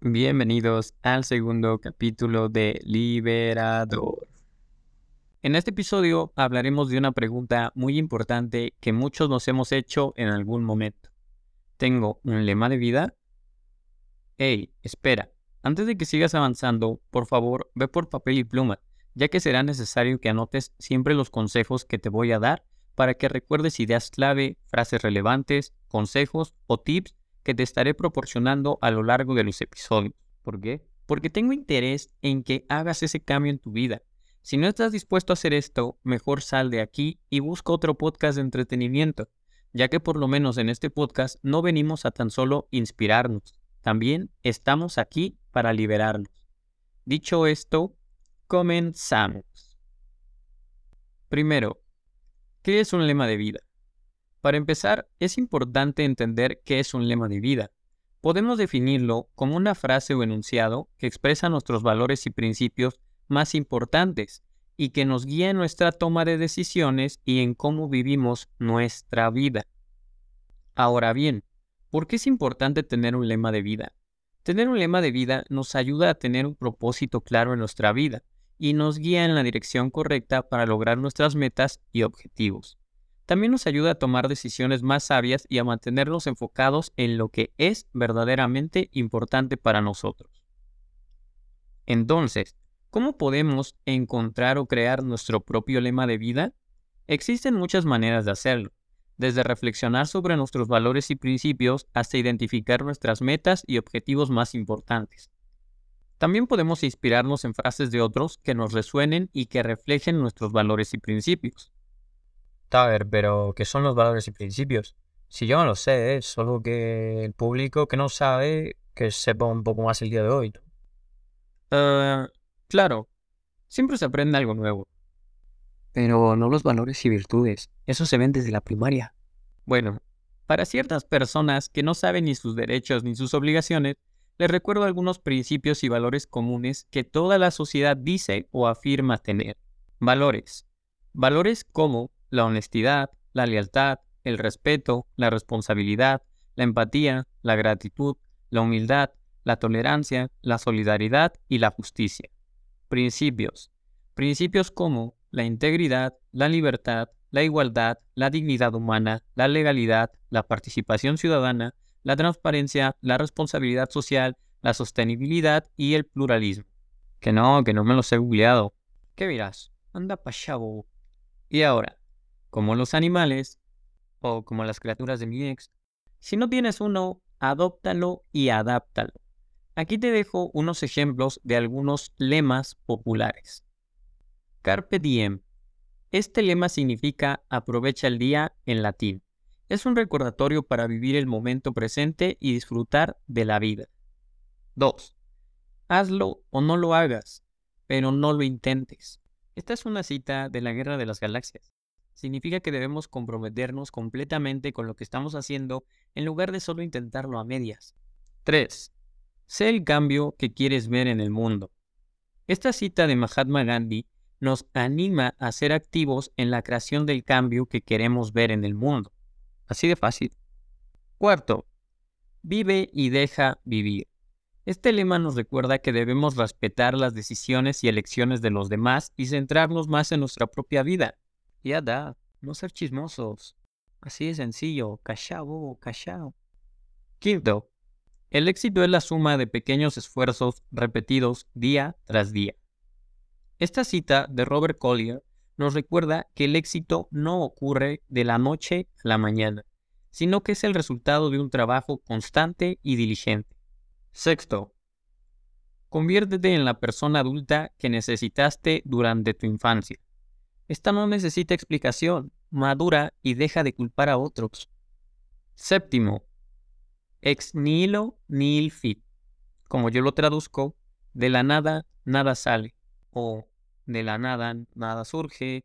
Bienvenidos al segundo capítulo de Liberador. En este episodio hablaremos de una pregunta muy importante que muchos nos hemos hecho en algún momento. ¿Tengo un lema de vida? Hey, espera, antes de que sigas avanzando, por favor, ve por papel y pluma, ya que será necesario que anotes siempre los consejos que te voy a dar para que recuerdes ideas clave, frases relevantes, consejos o tips que te estaré proporcionando a lo largo de los episodios. ¿Por qué? Porque tengo interés en que hagas ese cambio en tu vida. Si no estás dispuesto a hacer esto, mejor sal de aquí y busca otro podcast de entretenimiento, ya que por lo menos en este podcast no venimos a tan solo inspirarnos, también estamos aquí para liberarnos. Dicho esto, comenzamos. Primero, ¿qué es un lema de vida? Para empezar, es importante entender qué es un lema de vida. Podemos definirlo como una frase o enunciado que expresa nuestros valores y principios más importantes y que nos guía en nuestra toma de decisiones y en cómo vivimos nuestra vida. Ahora bien, ¿por qué es importante tener un lema de vida? Tener un lema de vida nos ayuda a tener un propósito claro en nuestra vida y nos guía en la dirección correcta para lograr nuestras metas y objetivos también nos ayuda a tomar decisiones más sabias y a mantenernos enfocados en lo que es verdaderamente importante para nosotros. Entonces, ¿cómo podemos encontrar o crear nuestro propio lema de vida? Existen muchas maneras de hacerlo, desde reflexionar sobre nuestros valores y principios hasta identificar nuestras metas y objetivos más importantes. También podemos inspirarnos en frases de otros que nos resuenen y que reflejen nuestros valores y principios. Taber, pero ¿qué son los valores y principios? Si yo no lo sé, es ¿eh? solo que el público que no sabe, que sepa un poco más el día de hoy. Uh, claro, siempre se aprende algo nuevo. Pero no los valores y virtudes, eso se ven desde la primaria. Bueno, para ciertas personas que no saben ni sus derechos ni sus obligaciones, les recuerdo algunos principios y valores comunes que toda la sociedad dice o afirma tener. Valores. Valores como la honestidad, la lealtad, el respeto, la responsabilidad, la empatía, la gratitud, la humildad, la tolerancia, la solidaridad y la justicia. Principios. Principios como la integridad, la libertad, la igualdad, la dignidad humana, la legalidad, la participación ciudadana, la transparencia, la responsabilidad social, la sostenibilidad y el pluralismo. Que no, que no me los he googleado. ¿Qué miras? Anda pa' Y ahora, como los animales o como las criaturas de mi ex. Si no tienes uno, adóptalo y adáptalo. Aquí te dejo unos ejemplos de algunos lemas populares. Carpe diem. Este lema significa aprovecha el día en latín. Es un recordatorio para vivir el momento presente y disfrutar de la vida. 2. Hazlo o no lo hagas, pero no lo intentes. Esta es una cita de la Guerra de las Galaxias significa que debemos comprometernos completamente con lo que estamos haciendo en lugar de solo intentarlo a medias. 3. Sé el cambio que quieres ver en el mundo. Esta cita de Mahatma Gandhi nos anima a ser activos en la creación del cambio que queremos ver en el mundo. Así de fácil. Cuarto, vive y deja vivir. Este lema nos recuerda que debemos respetar las decisiones y elecciones de los demás y centrarnos más en nuestra propia vida. Ya da, no ser chismosos. Así de sencillo, callao, callao. Quinto, el éxito es la suma de pequeños esfuerzos repetidos día tras día. Esta cita de Robert Collier nos recuerda que el éxito no ocurre de la noche a la mañana, sino que es el resultado de un trabajo constante y diligente. Sexto, conviértete en la persona adulta que necesitaste durante tu infancia. Esta no necesita explicación, madura y deja de culpar a otros. Séptimo, ex nihilo nihil fit. Como yo lo traduzco, de la nada nada sale, o de la nada nada surge,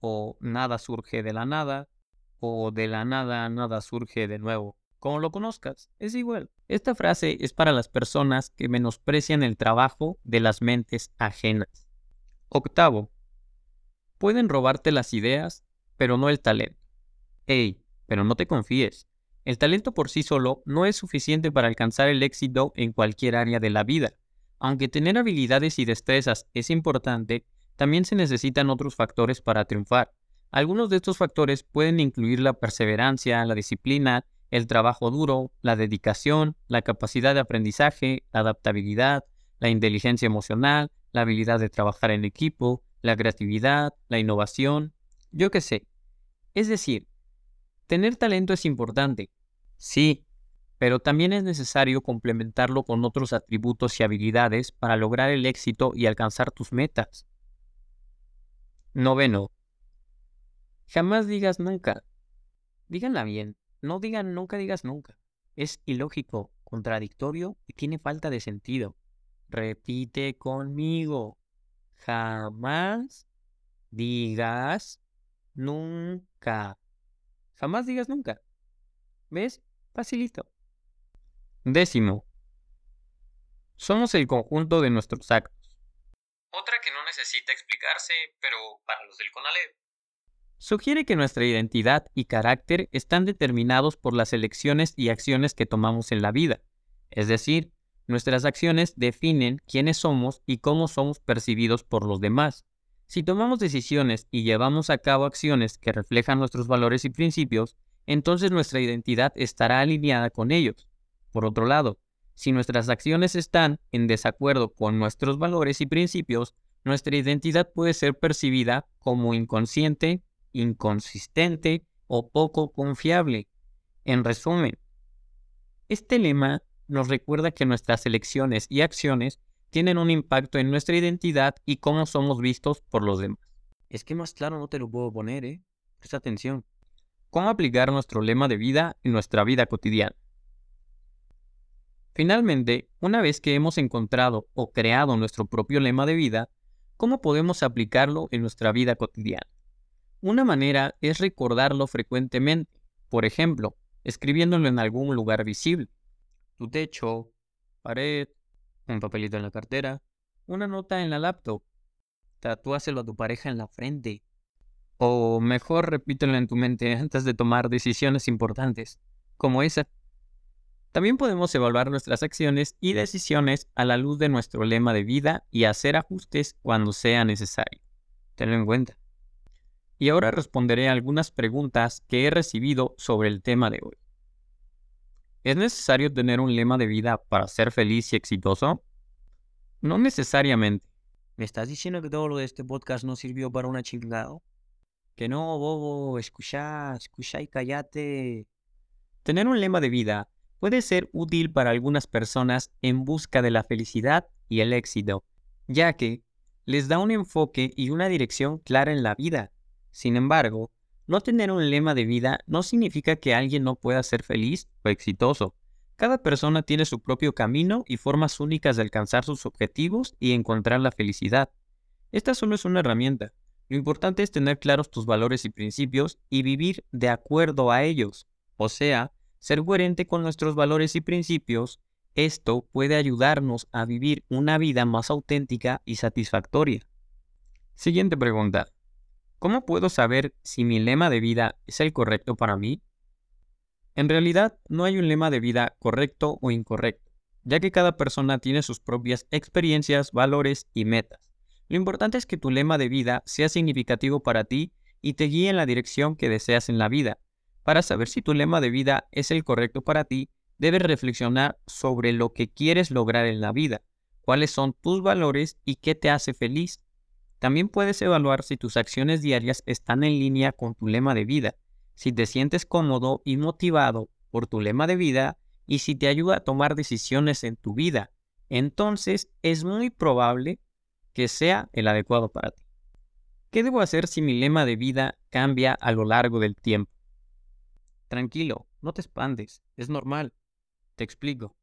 o nada surge de la nada, o de la nada nada surge de nuevo. Como lo conozcas, es igual. Esta frase es para las personas que menosprecian el trabajo de las mentes ajenas. Octavo, Pueden robarte las ideas, pero no el talento. Ey, pero no te confíes. El talento por sí solo no es suficiente para alcanzar el éxito en cualquier área de la vida. Aunque tener habilidades y destrezas es importante, también se necesitan otros factores para triunfar. Algunos de estos factores pueden incluir la perseverancia, la disciplina, el trabajo duro, la dedicación, la capacidad de aprendizaje, la adaptabilidad, la inteligencia emocional, la habilidad de trabajar en equipo, la creatividad, la innovación, yo qué sé. Es decir, tener talento es importante, sí, pero también es necesario complementarlo con otros atributos y habilidades para lograr el éxito y alcanzar tus metas. Noveno. Jamás digas nunca. Díganla bien. No digan nunca digas nunca. Es ilógico, contradictorio y tiene falta de sentido. Repite conmigo. Jamás digas nunca. Jamás digas nunca. ¿Ves? Facilito. Décimo. Somos el conjunto de nuestros actos. Otra que no necesita explicarse, pero para los del CONALEP. Sugiere que nuestra identidad y carácter están determinados por las elecciones y acciones que tomamos en la vida. Es decir, nuestras acciones definen quiénes somos y cómo somos percibidos por los demás. Si tomamos decisiones y llevamos a cabo acciones que reflejan nuestros valores y principios, entonces nuestra identidad estará alineada con ellos. Por otro lado, si nuestras acciones están en desacuerdo con nuestros valores y principios, nuestra identidad puede ser percibida como inconsciente, inconsistente o poco confiable. En resumen, este lema nos recuerda que nuestras elecciones y acciones tienen un impacto en nuestra identidad y cómo somos vistos por los demás. Es que más claro no te lo puedo poner, ¿eh? Presta atención. ¿Cómo aplicar nuestro lema de vida en nuestra vida cotidiana? Finalmente, una vez que hemos encontrado o creado nuestro propio lema de vida, ¿cómo podemos aplicarlo en nuestra vida cotidiana? Una manera es recordarlo frecuentemente, por ejemplo, escribiéndolo en algún lugar visible. Tu techo, pared, un papelito en la cartera, una nota en la laptop. Tatúaselo a tu pareja en la frente. O mejor repítelo en tu mente antes de tomar decisiones importantes, como esa. También podemos evaluar nuestras acciones y decisiones a la luz de nuestro lema de vida y hacer ajustes cuando sea necesario. Tenlo en cuenta. Y ahora responderé algunas preguntas que he recibido sobre el tema de hoy. ¿Es necesario tener un lema de vida para ser feliz y exitoso? No necesariamente. ¿Me estás diciendo que todo lo de este podcast no sirvió para una chingada? Que no, bobo, escucha, escucha y callate. Tener un lema de vida puede ser útil para algunas personas en busca de la felicidad y el éxito, ya que les da un enfoque y una dirección clara en la vida. Sin embargo, no tener un lema de vida no significa que alguien no pueda ser feliz o exitoso. Cada persona tiene su propio camino y formas únicas de alcanzar sus objetivos y encontrar la felicidad. Esta solo es una herramienta. Lo importante es tener claros tus valores y principios y vivir de acuerdo a ellos. O sea, ser coherente con nuestros valores y principios. Esto puede ayudarnos a vivir una vida más auténtica y satisfactoria. Siguiente pregunta. ¿Cómo puedo saber si mi lema de vida es el correcto para mí? En realidad, no hay un lema de vida correcto o incorrecto, ya que cada persona tiene sus propias experiencias, valores y metas. Lo importante es que tu lema de vida sea significativo para ti y te guíe en la dirección que deseas en la vida. Para saber si tu lema de vida es el correcto para ti, debes reflexionar sobre lo que quieres lograr en la vida, cuáles son tus valores y qué te hace feliz. También puedes evaluar si tus acciones diarias están en línea con tu lema de vida, si te sientes cómodo y motivado por tu lema de vida y si te ayuda a tomar decisiones en tu vida. Entonces es muy probable que sea el adecuado para ti. ¿Qué debo hacer si mi lema de vida cambia a lo largo del tiempo? Tranquilo, no te expandes, es normal. Te explico.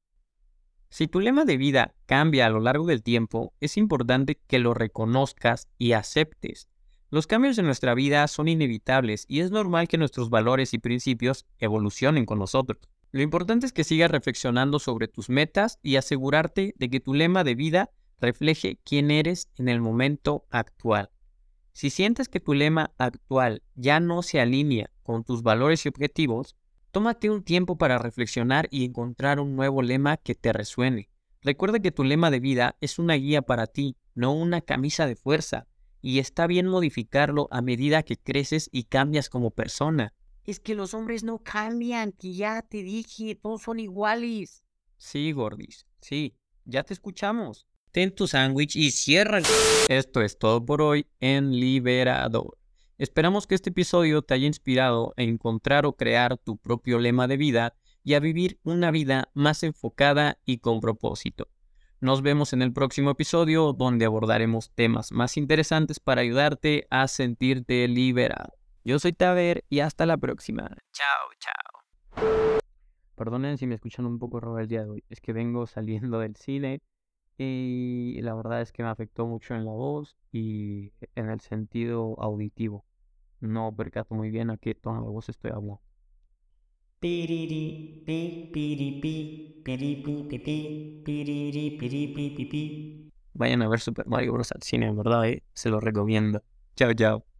Si tu lema de vida cambia a lo largo del tiempo, es importante que lo reconozcas y aceptes. Los cambios en nuestra vida son inevitables y es normal que nuestros valores y principios evolucionen con nosotros. Lo importante es que sigas reflexionando sobre tus metas y asegurarte de que tu lema de vida refleje quién eres en el momento actual. Si sientes que tu lema actual ya no se alinea con tus valores y objetivos, Tómate un tiempo para reflexionar y encontrar un nuevo lema que te resuene. Recuerda que tu lema de vida es una guía para ti, no una camisa de fuerza, y está bien modificarlo a medida que creces y cambias como persona. Es que los hombres no cambian, que ya te dije, todos son iguales. Sí, Gordis, sí, ya te escuchamos. Ten tu sándwich y cierra. el- Esto es todo por hoy en Liberador. Esperamos que este episodio te haya inspirado a encontrar o crear tu propio lema de vida y a vivir una vida más enfocada y con propósito. Nos vemos en el próximo episodio donde abordaremos temas más interesantes para ayudarte a sentirte liberado. Yo soy Taver y hasta la próxima. Chao, chao. Perdonen si me escuchan un poco raro el día de hoy. Es que vengo saliendo del cine y la verdad es que me afectó mucho en la voz y en el sentido auditivo. No percato muy bien a qué tono de voz estoy hablando. Vayan a ver Super Mario Bros. al cine, en verdad, ¿eh? se lo recomiendo. Chao, chao.